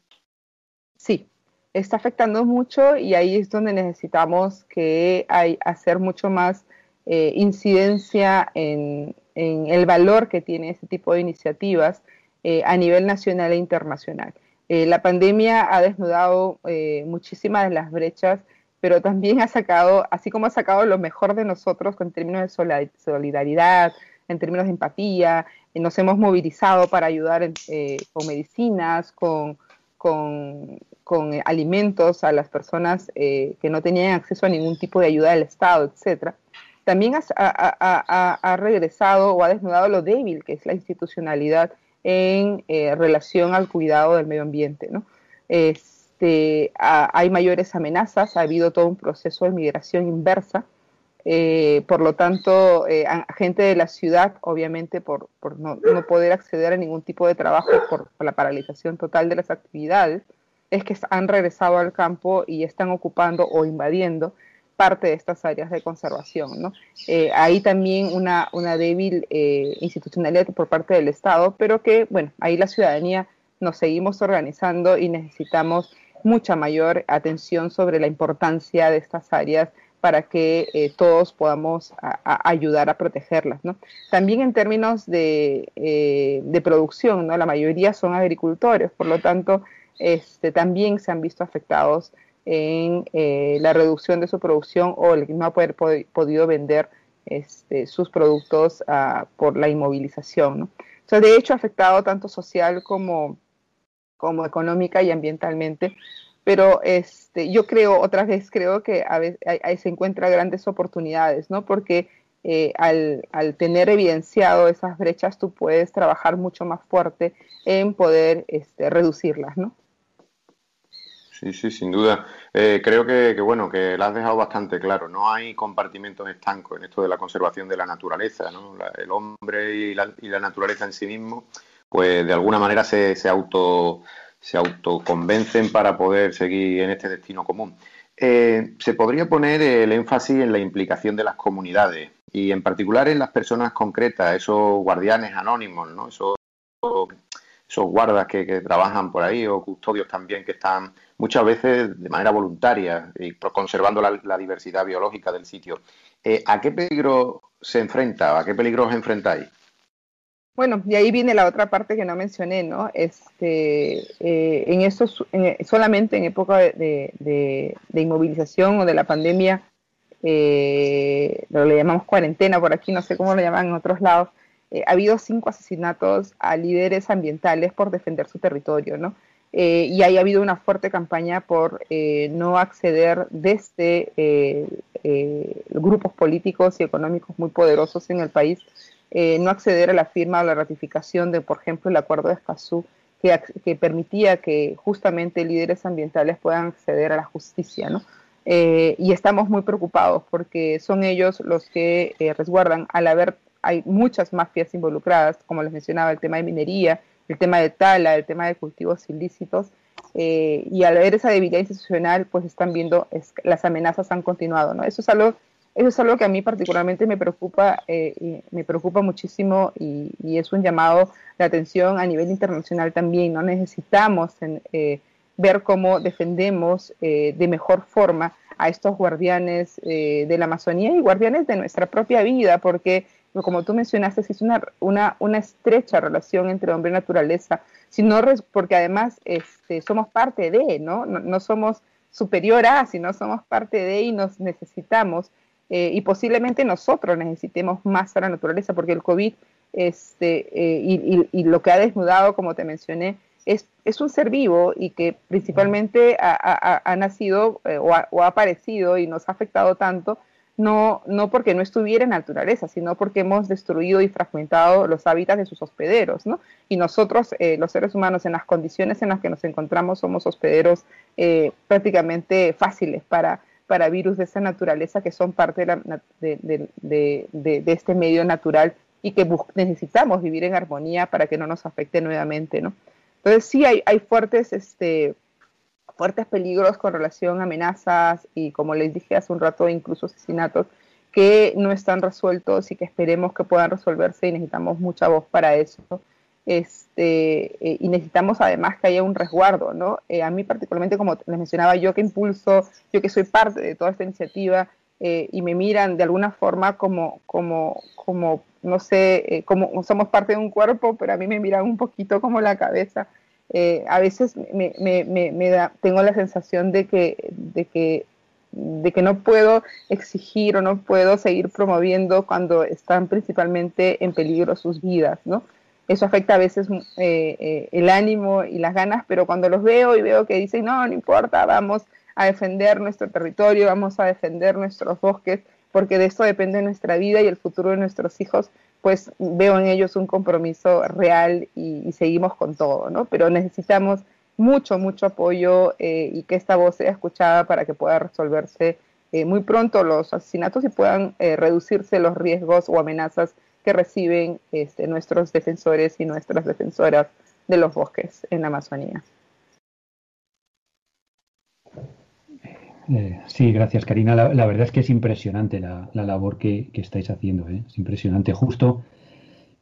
Sí, está afectando mucho y ahí es donde necesitamos que hay, hacer mucho más eh, incidencia en, el valor que tiene este tipo de iniciativas eh, a nivel nacional e internacional. Eh, la pandemia ha desnudado muchísimas de las brechas, pero también ha sacado, así como ha sacado lo mejor de nosotros en términos de solidaridad, en términos de empatía, nos hemos movilizado para ayudar con medicinas, con, con, alimentos a las personas que no tenían acceso a ningún tipo de ayuda del Estado, etcétera también ha, regresado o ha desnudado lo débil que es la institucionalidad en eh, relación al cuidado del medio ambiente. Este, hay mayores amenazas, ha habido todo un proceso de migración inversa. Eh, por lo tanto, eh, gente de la ciudad, obviamente, por, no, poder acceder a ningún tipo de trabajo por, la paralización total de las actividades, es que han regresado al campo y están ocupando o invadiendo parte de estas áreas de conservación. ¿no? Eh, hay también una, una débil eh, institucionalidad por parte del Estado, pero que, bueno, ahí la ciudadanía nos seguimos organizando y necesitamos mucha mayor atención sobre la importancia de estas áreas para que eh, todos podamos ayudar a protegerlas. ¿no? También en términos de, de, producción, ¿no? la mayoría son agricultores, por lo tanto, este, también se han visto afectados en eh, la reducción de su producción o el no haber podido vender este, sus productos ah, por la inmovilización. ¿no? De hecho, ha afectado tanto social como, como económica y ambientalmente. Pero este, yo creo, otra vez, creo que a veces ahí se encuentran grandes oportunidades, ¿no? Porque eh, al, al, tener evidenciado esas brechas, tú puedes trabajar mucho más fuerte en poder este, reducirlas, ¿no? Sí, sí, sin duda. Eh, creo que, bueno, que lo has dejado bastante claro. No hay compartimentos estancos en esto de la conservación de la naturaleza, ¿no? el hombre y la, y la, naturaleza en sí mismo, pues de alguna manera se, se auto se autoconvencen para poder seguir en este destino común. Eh, se podría poner el énfasis en la implicación de las comunidades y en particular en las personas concretas, esos guardianes anónimos, ¿no? Esos esos guardas que, trabajan por ahí o custodios también que están muchas veces de manera voluntaria y conservando la, diversidad biológica del sitio. Eh, ¿A qué peligro se enfrenta? ¿A qué peligro os enfrentáis? Bueno, y ahí viene la otra parte que no mencioné, ¿no? Este, eh, en eso, solamente en época de, inmovilización o de la pandemia, eh, lo le llamamos cuarentena por aquí, no sé cómo lo llaman en otros lados, eh, ha habido cinco asesinatos a líderes ambientales por defender su territorio, ¿no? y ahí ha habido una fuerte campaña por no acceder desde grupos políticos y económicos muy poderosos en el país eh, no acceder a la firma o la ratificación de, por ejemplo, el Acuerdo de Escazú, que, permitía que justamente líderes ambientales puedan acceder a la justicia, ¿no? Eh, y estamos muy preocupados porque son ellos los que eh, resguardan, al haber, hay muchas mafias involucradas, como les mencionaba, el tema de minería, el tema de tala, el tema de cultivos ilícitos, y al ver esa debilidad institucional, pues están viendo, las amenazas han continuado, ¿no? Eso es algo eso es algo que a mí particularmente me preocupa, eh, me preocupa muchísimo y, es un llamado de atención a nivel internacional también. No necesitamos eh, ver cómo defendemos eh, de mejor forma a estos guardianes de la Amazonía y guardianes de nuestra propia vida, porque como tú mencionaste, es una, una, una estrecha relación entre hombre y naturaleza, sino porque además este, somos parte de, ¿no? ¿no? Somos superior a, sino somos parte de y nos necesitamos. Eh, y posiblemente nosotros necesitemos más a la naturaleza, porque el COVID este, eh, y, lo que ha desnudado, como te mencioné, es, es un ser vivo y que principalmente ha, nacido eh, o, ha, aparecido y nos ha afectado tanto, no, no porque no estuviera en la naturaleza, sino porque hemos destruido y fragmentado los hábitats de sus hospederos, ¿no? Y nosotros, los seres humanos, en las condiciones en las que nos encontramos, somos hospederos prácticamente fáciles para para virus de esa naturaleza que son parte de, este medio natural y que necesitamos vivir en armonía para que no nos afecte nuevamente, ¿no? Entonces sí hay, hay fuertes, este, fuertes peligros con relación a amenazas y como les dije hace un rato, incluso asesinatos que no están resueltos y que esperemos que puedan resolverse y necesitamos mucha voz para eso este, eh, y necesitamos además que haya un resguardo, ¿no? Eh, a mí particularmente, como les mencionaba, yo que impulso, yo que soy parte de toda esta iniciativa eh, y me miran de alguna forma como, como, como no sé, como somos parte de un cuerpo, pero a mí me miran un poquito como la cabeza. A veces me, da, tengo la sensación de que, no puedo exigir o no puedo seguir promoviendo cuando están principalmente en peligro sus vidas, eso afecta a veces eh, eh, el ánimo y las ganas, pero cuando los veo y veo que dicen, no, no importa, vamos a defender nuestro territorio, vamos a defender nuestros bosques, porque de esto depende nuestra vida y el futuro de nuestros hijos, pues veo en ellos un compromiso real y, seguimos con todo, ¿no? Pero necesitamos mucho, mucho apoyo eh, y que esta voz sea escuchada para que pueda resolverse muy pronto los asesinatos y puedan reducirse los riesgos o amenazas que reciben este, nuestros defensores y nuestras defensoras de los bosques en la Amazonía. Eh, sí, gracias Karina. La, verdad es que es impresionante la, labor que, estáis haciendo. ¿eh? Es impresionante. Justo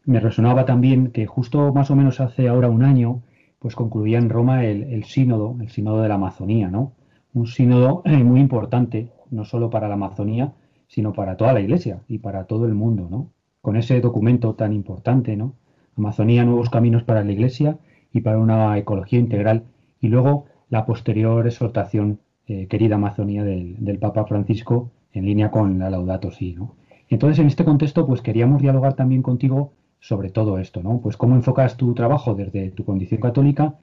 me resonaba también que justo más o menos hace ahora un año, pues concluía en Roma el, sínodo, el sínodo de la Amazonía, ¿no? Un sínodo eh, muy importante, no solo para la Amazonía, sino para toda la Iglesia y para todo el mundo, ¿no? con ese documento tan importante, ¿no? Amazonía, nuevos caminos para la Iglesia y para una ecología integral. Y luego la posterior exhortación, eh, querida Amazonía, del, Papa Francisco, en línea con la Laudato Si. Entonces, en este contexto, pues queríamos dialogar también contigo sobre todo esto, ¿no? Pues cómo enfocas tu trabajo desde tu condición católica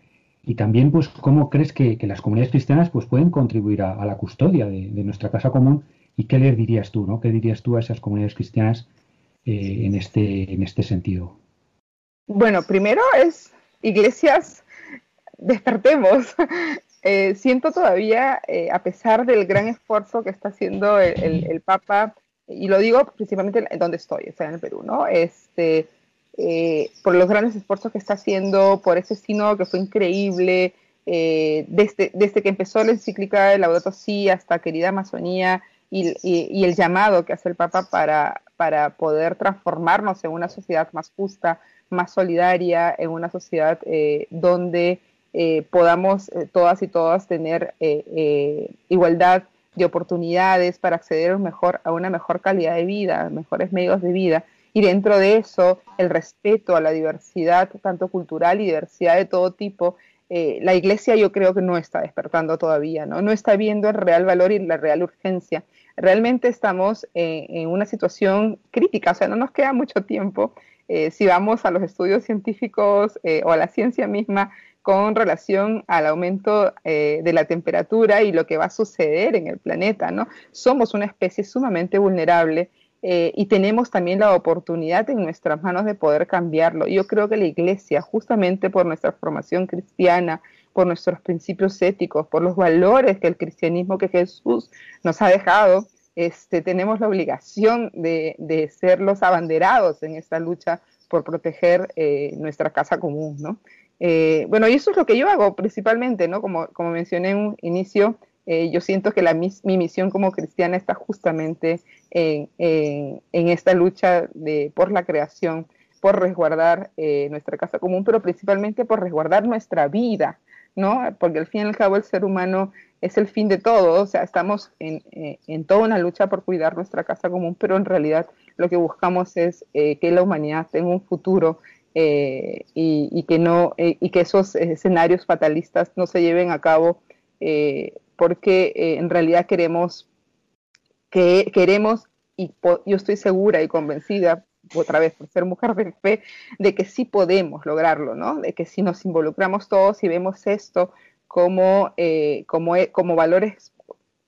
y también, pues, cómo crees que, las comunidades cristianas, pues, pueden contribuir a, la custodia de, de, nuestra casa común y qué les dirías tú, ¿no? ¿Qué dirías tú a esas comunidades cristianas eh, en, este, en este sentido? Bueno, primero es iglesias, despertemos. Eh, siento todavía, eh, a pesar del gran esfuerzo que está haciendo el, Papa, y lo digo principalmente en donde estoy, o sea, en el Perú, ¿no? Este, por los grandes esfuerzos que está haciendo, por ese sino que fue increíble, desde, desde que empezó la encíclica de Laudato Si hasta Querida Amazonía, y, y, el llamado que hace el Papa para, para poder transformarnos en una sociedad más justa, más solidaria, en una sociedad eh, donde eh, podamos todas y todas tener igualdad de oportunidades para acceder a una mejor calidad de vida, mejores medios de vida. Y dentro de eso, el respeto a la diversidad, tanto cultural y diversidad de todo tipo, la iglesia yo creo que no está despertando todavía, ¿no? No está viendo el real valor y la real urgencia realmente estamos en, una situación crítica, o sea, no nos queda mucho tiempo eh, si vamos a los estudios científicos eh, o a la ciencia misma con relación al aumento eh, de la temperatura y lo que va a suceder en el planeta, ¿no? Somos una especie sumamente vulnerable y tenemos también la oportunidad en nuestras manos de poder cambiarlo. Yo creo que la Iglesia, justamente por nuestra formación cristiana, por nuestros principios éticos, por los valores que el cristianismo que Jesús nos ha dejado, este, tenemos la obligación de, ser los abanderados en esta lucha por proteger eh, nuestra casa común, ¿no? Eh, bueno, y eso es lo que yo hago principalmente, ¿no? Como, como mencioné en un inicio, eh, yo siento que la, mi, misión como cristiana está justamente en, esta lucha de, por la creación, por resguardar nuestra casa común, pero principalmente por resguardar nuestra vida, ¿no? Porque al fin y al cabo el ser humano es el fin de todo, o sea, estamos en, eh, en toda una lucha por cuidar nuestra casa común, pero en realidad lo que buscamos es eh, que la humanidad tenga un futuro eh, y, que no y que esos escenarios fatalistas no se lleven a cabo porque en realidad queremos que queremos y yo estoy segura y convencida otra vez por ser mujer de fe, de que sí podemos lograrlo, ¿no? De que si nos involucramos todos y vemos esto como, eh, como, como valores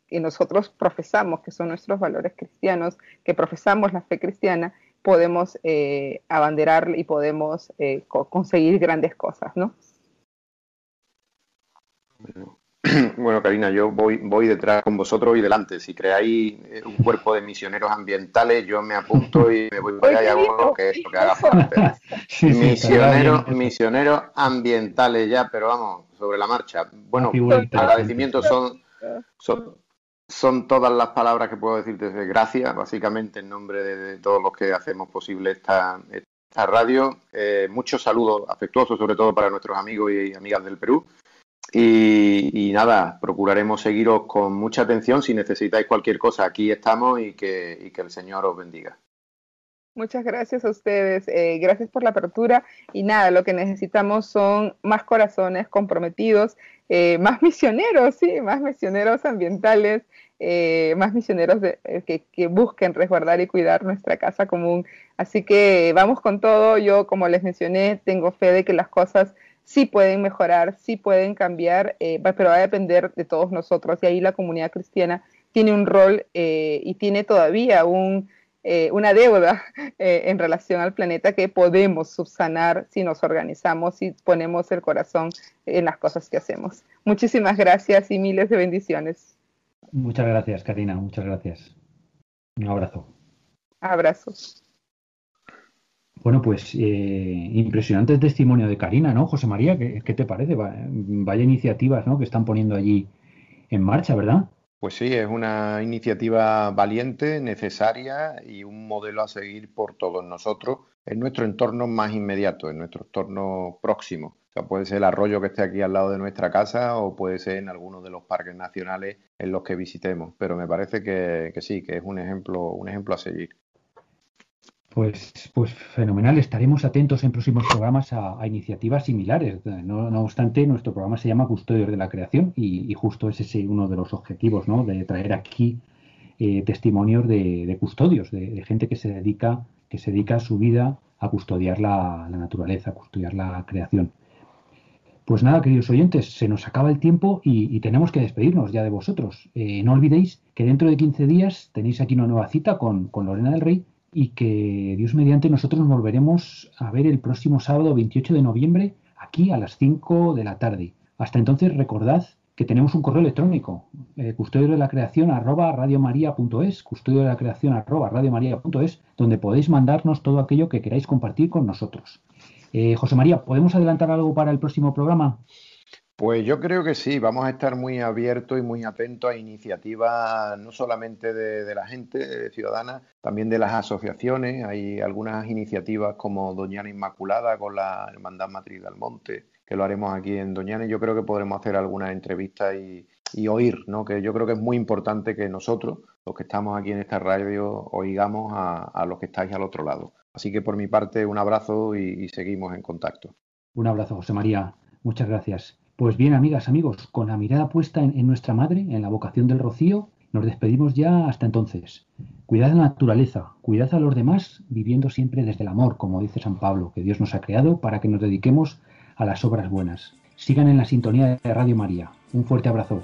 que nosotros profesamos, que son nuestros valores cristianos, que profesamos la fe cristiana, podemos eh, abanderar y podemos eh, conseguir grandes cosas, ¿no? <clears throat> Bueno, Karina, yo voy, voy detrás con vosotros y delante. Si creáis eh, un cuerpo de misioneros ambientales, yo me apunto y me voy para allá y hago lo que, lo que haga falta. <laughs> misioneros, misioneros ambientales ya, pero vamos, sobre la marcha. Bueno, agradecimientos son, son, son, todas las palabras que puedo decir desde gracias, básicamente en nombre de, todos los que hacemos posible esta, esta radio. Eh, muchos saludos afectuosos, sobre todo para nuestros amigos y amigas del Perú. Y, nada, procuraremos seguiros con mucha atención. Si necesitáis cualquier cosa, aquí estamos y que, el Señor os bendiga. Muchas gracias a ustedes, eh, gracias por la apertura y nada, lo que necesitamos son más corazones comprometidos, eh, más <laughs> misioneros, sí, más misioneros ambientales, eh, más misioneros que, que, busquen resguardar y cuidar nuestra casa común. Así que vamos con todo, yo como les mencioné, tengo fe de que las cosas sí pueden mejorar, sí pueden cambiar, eh, pero va a depender de todos nosotros. Y ahí la comunidad cristiana tiene un rol eh, y tiene todavía un, eh, una deuda en relación al planeta que podemos subsanar si nos organizamos y ponemos el corazón en las cosas que hacemos. Muchísimas gracias y miles de bendiciones. Muchas gracias, Karina. Muchas gracias. Un abrazo. Abrazos. Bueno, pues eh, impresionante el testimonio de Karina, ¿no? José María, ¿qué, te parece? Vaya iniciativas, ¿no? Que están poniendo allí en marcha, ¿verdad? Pues sí, es una iniciativa valiente, necesaria y un modelo a seguir por todos nosotros en nuestro entorno más inmediato, en nuestro entorno próximo. O sea, puede ser el arroyo que esté aquí al lado de nuestra casa o puede ser en alguno de los parques nacionales en los que visitemos. Pero me parece que, que sí, que es un ejemplo, un ejemplo a seguir. Pues, pues fenomenal, estaremos atentos en próximos programas a, iniciativas similares. No, obstante, nuestro programa se llama Custodios de la Creación y, justo ese es uno de los objetivos, ¿no? De traer aquí eh, testimonios de, custodios, de, gente que se dedica, que se dedica su vida a custodiar la, naturaleza, a custodiar la creación. Pues nada, queridos oyentes, se nos acaba el tiempo y, tenemos que despedirnos ya de vosotros. Eh, no olvidéis que dentro de 15 días tenéis aquí una nueva cita con Lorena del Rey y que Dios mediante nosotros nos volveremos a ver el próximo sábado 28 de noviembre aquí a las 5 de la tarde. Hasta entonces recordad que tenemos un correo electrónico, eh, custodio de la creación arroba radiomaria.es, custodio de la creación arroba radiomaria.es, donde podéis mandarnos todo aquello que queráis compartir con nosotros. Eh, José María, ¿podemos adelantar algo para el próximo programa? Pues yo creo que sí, vamos a estar muy abiertos y muy atentos a iniciativas no solamente de, la gente ciudadana, también de las asociaciones. Hay algunas iniciativas como Doñana Inmaculada con la Hermandad Matriz del Monte, que lo haremos aquí en Doñana y yo creo que podremos hacer algunas entrevistas y, oír, ¿no? que yo creo que es muy importante que nosotros, los que estamos aquí en esta radio, oigamos a, los que estáis al otro lado. Así que por mi parte, un abrazo y seguimos en contacto. Un abrazo, José María. Muchas gracias. Pues bien, amigas, amigos, con la mirada puesta en, nuestra madre, en la vocación del rocío, nos despedimos ya hasta entonces. Cuidad la naturaleza, cuidad a los demás, viviendo siempre desde el amor, como dice San Pablo, que Dios nos ha creado para que nos dediquemos a las obras buenas. Sigan en la sintonía de Radio María. Un fuerte abrazo.